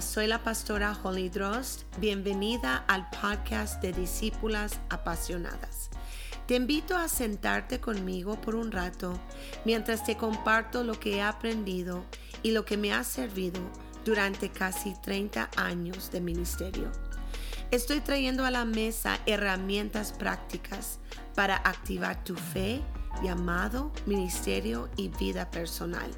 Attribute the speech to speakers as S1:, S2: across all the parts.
S1: Soy la pastora Holly Drost. Bienvenida al podcast de Discípulas Apasionadas. Te invito a sentarte conmigo por un rato mientras te comparto lo que he aprendido y lo que me ha servido durante casi 30 años de ministerio. Estoy trayendo a la mesa herramientas prácticas para activar tu fe, llamado, ministerio y vida personal.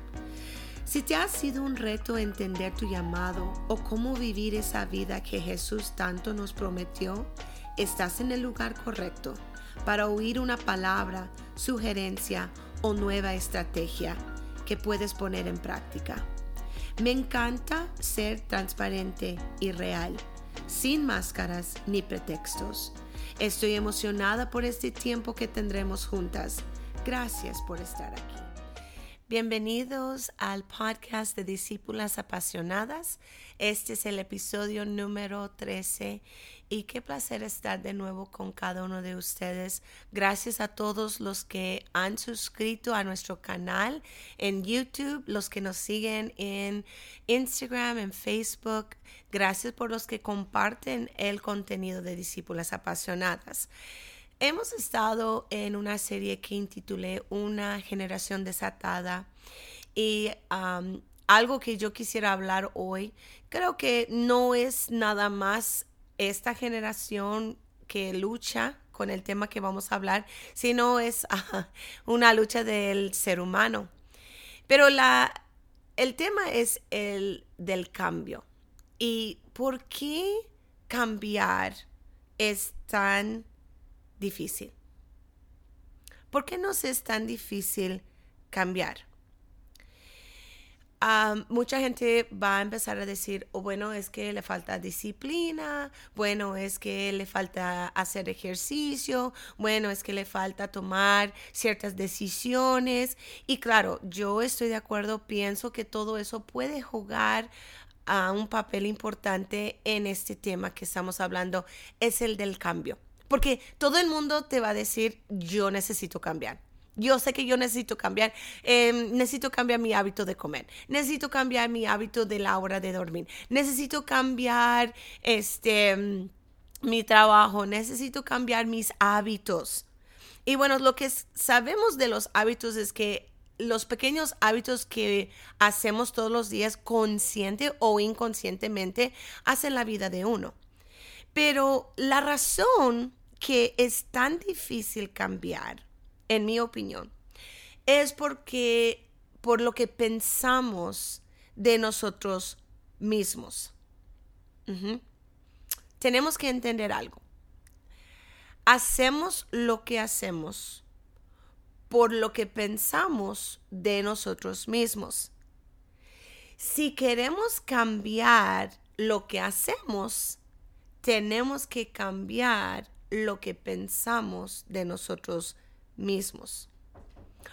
S1: Si te ha sido un reto entender tu llamado o cómo vivir esa vida que Jesús tanto nos prometió, estás en el lugar correcto para oír una palabra, sugerencia o nueva estrategia que puedes poner en práctica. Me encanta ser transparente y real sin máscaras ni pretextos. Estoy emocionada por este tiempo que tendremos juntas. Gracias por estar aquí. Bienvenidos al podcast de Discípulas Apasionadas. Este es el episodio número 13 y qué placer estar de nuevo con cada uno de ustedes. Gracias a todos los que han suscrito a nuestro canal en YouTube, los que nos siguen en Instagram, en Facebook. Gracias por los que comparten el contenido de Discípulas Apasionadas. Hemos estado en una serie que intitulé Una generación desatada y algo que yo quisiera hablar hoy, creo que no es nada más esta generación que lucha con el tema que vamos a hablar, sino es una lucha del ser humano. Pero la, el tema es el del cambio. ¿Y por qué cambiar es tan difícil. ¿Por qué nos es tan difícil cambiar? mucha gente va a empezar a decir, oh, bueno, es que le falta disciplina, bueno, es que le falta hacer ejercicio, bueno, es que le falta tomar ciertas decisiones. Y claro, yo estoy de acuerdo, pienso que todo eso puede jugar a un papel importante en este tema que estamos hablando, es el del cambio. Porque todo el mundo te va a decir, yo necesito cambiar. Yo sé que yo necesito cambiar. Em, necesito cambiar mi hábito de comer. Necesito cambiar mi hábito de la hora de dormir. Necesito cambiar este mm, mi trabajo. Necesito cambiar mis hábitos. Y bueno, lo que sabemos de los hábitos es que los pequeños hábitos que hacemos todos los días, consciente o inconscientemente, hacen la vida de uno. Pero la razón que es tan difícil cambiar, en mi opinión, es porque por lo que pensamos de nosotros mismos. Tenemos que entender algo. Hacemos lo que hacemos por lo que pensamos de nosotros mismos. Si queremos cambiar lo que hacemos, tenemos que cambiar lo que pensamos de nosotros mismos.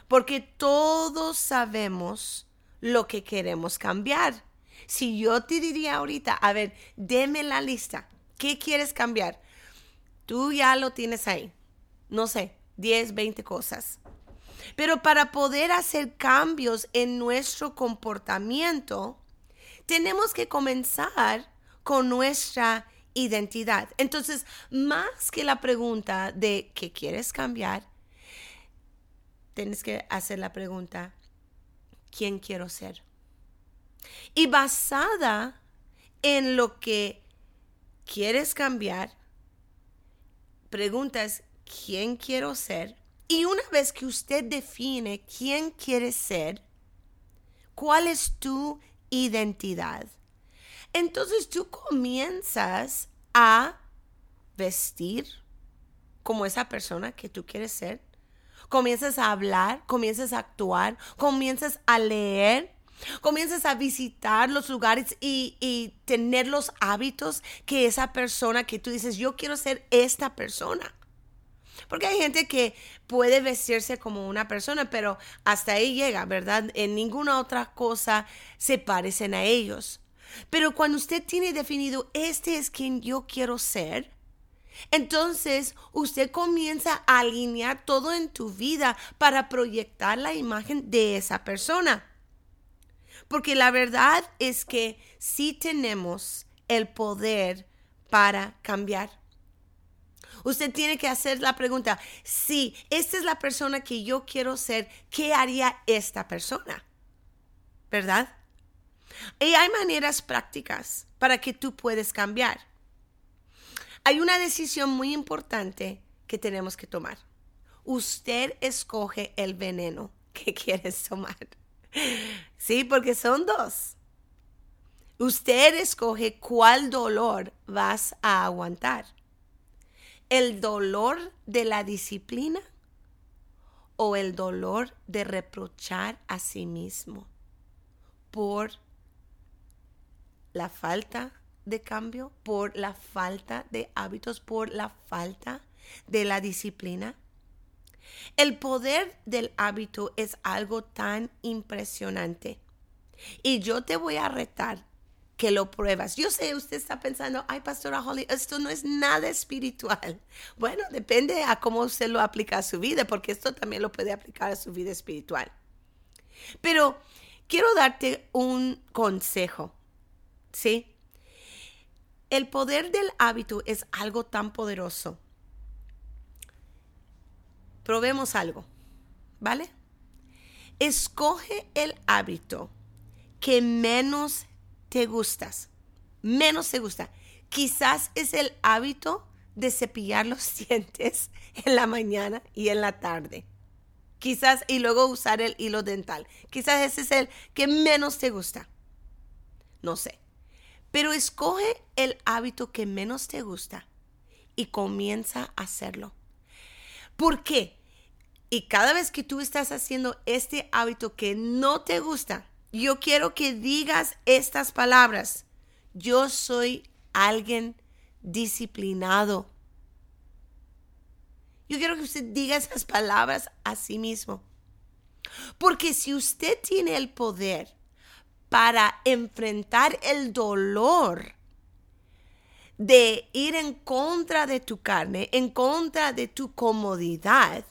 S1: Porque todos sabemos lo que queremos cambiar. Si yo te diría ahorita, a ver, deme la lista, ¿qué quieres cambiar? Tú ya lo tienes ahí. No sé, 10, 20 cosas. Pero para poder hacer cambios en nuestro comportamiento, tenemos que comenzar con nuestra identidad. Entonces, más que la pregunta de ¿qué quieres cambiar? Tienes que hacer la pregunta, ¿quién quiero ser? Y basada en lo que quieres cambiar, preguntas, ¿quién quiero ser? Y una vez que usted define quién quiere ser, ¿cuál es tu identidad? Entonces tú comienzas a vestir como esa persona que tú quieres ser. Comienzas a hablar, comienzas a actuar, comienzas a leer, comienzas a visitar los lugares y, y, tener los hábitos que esa persona que tú dices, yo quiero ser esta persona. Porque hay gente que puede vestirse como una persona, pero hasta ahí llega, ¿verdad? En ninguna otra cosa se parecen a ellos. Pero cuando usted tiene definido, este es quien yo quiero ser, entonces usted comienza a alinear todo en tu vida para proyectar la imagen de esa persona. Porque la verdad es que sí tenemos el poder para cambiar. Usted tiene que hacer la pregunta, si esta es la persona que yo quiero ser, ¿qué haría esta persona? ¿Verdad? Y hay maneras prácticas para que tú puedas cambiar. Hay una decisión muy importante que tenemos que tomar. Usted escoge el veneno que quieres tomar. Sí, porque son dos. Usted escoge cuál dolor vas a aguantar. ¿El dolor de la disciplina o el dolor de reprochar a sí mismo por la falta de cambio, por la falta de hábitos, por la falta de la disciplina? El poder del hábito es algo tan impresionante. Y yo te voy a retar que lo pruebas. Yo sé, usted está pensando, ay, Pastora Holly, esto no es nada espiritual. Bueno, depende a cómo usted lo aplica a su vida, porque esto también lo puede aplicar a su vida espiritual. Pero quiero darte un consejo, ¿sí? El poder del hábito es algo tan poderoso probemos algo, ¿vale? Escoge el hábito que menos te gustas, menos te gusta. Quizás es el hábito de cepillar los dientes en la mañana y en la tarde. Quizás y luego usar el hilo dental. Quizás ese es el que menos te gusta. No sé. Pero escoge el hábito que menos te gusta y comienza a hacerlo. ¿Por qué? Y cada vez que tú estás haciendo este hábito que no te gusta, yo quiero que digas estas palabras. Yo soy alguien disciplinado. Yo quiero que usted diga esas palabras a sí mismo. Porque si usted tiene el poder para enfrentar el dolor de ir en contra de tu carne, en contra de tu comodidad,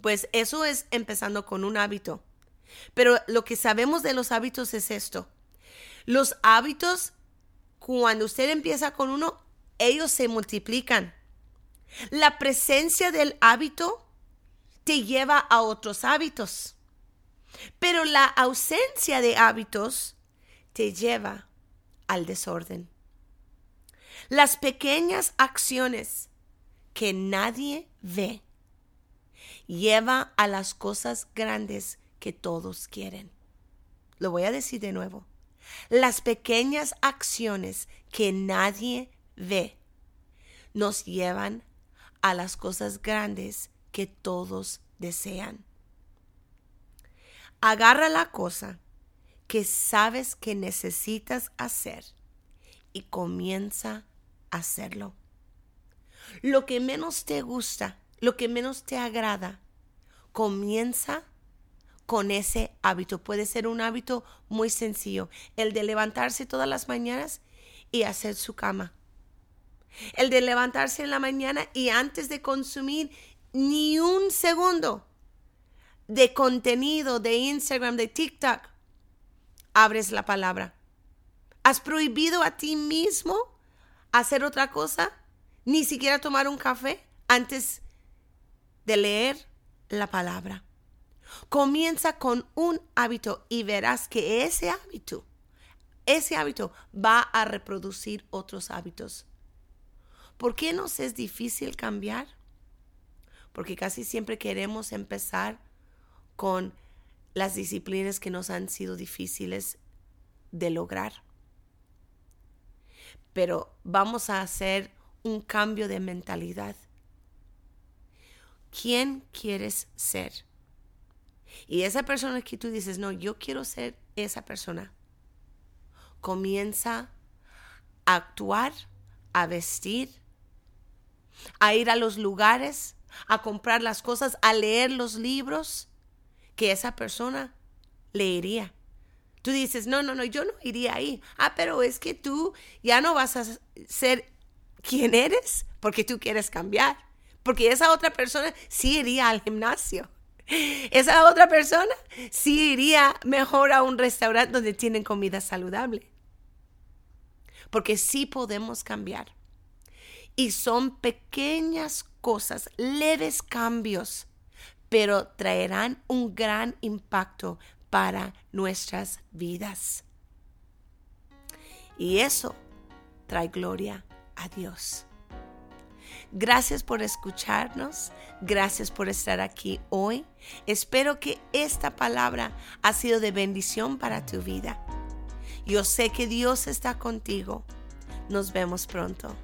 S1: pues eso es empezando con un hábito. Pero lo que sabemos de los hábitos es esto. Los hábitos, cuando usted empieza con uno, ellos se multiplican. La presencia del hábito te lleva a otros hábitos. Pero la ausencia de hábitos te lleva al desorden. Las pequeñas acciones que nadie ve lleva a las cosas grandes que todos quieren. Lo voy a decir de nuevo. Las pequeñas acciones que nadie ve nos llevan a las cosas grandes que todos desean. Agarra la cosa que sabes que necesitas hacer y comienza a hacerlo. Lo que menos te gusta lo que menos te agrada, comienza con ese hábito. Puede ser un hábito muy sencillo, el de levantarse todas las mañanas y hacer su cama. El de levantarse en la mañana y antes de consumir ni un segundo de contenido de Instagram, de TikTok, abres la palabra. ¿Has prohibido a ti mismo hacer otra cosa? Ni siquiera tomar un café antes de leer la palabra. Comienza con un hábito y verás que ese hábito, ese hábito va a reproducir otros hábitos. ¿Por qué nos es difícil cambiar? Porque casi siempre queremos empezar con las disciplinas que nos han sido difíciles de lograr. Pero vamos a hacer un cambio de mentalidad quién quieres ser. Y esa persona que tú dices, no, yo quiero ser esa persona, comienza a actuar, a vestir, a ir a los lugares, a comprar las cosas, a leer los libros que esa persona leería. Tú dices, no, no, no, yo no iría ahí. Ah, pero es que tú ya no vas a ser quien eres porque tú quieres cambiar porque esa otra persona sí iría al gimnasio. Esa otra persona sí iría mejor a un restaurante donde tienen comida saludable. Porque sí podemos cambiar. Y son pequeñas cosas, leves cambios, pero traerán un gran impacto para nuestras vidas. Y eso trae gloria a Dios. Gracias por escucharnos, gracias por estar aquí hoy. Espero que esta palabra ha sido de bendición para tu vida. Yo sé que Dios está contigo. Nos vemos pronto.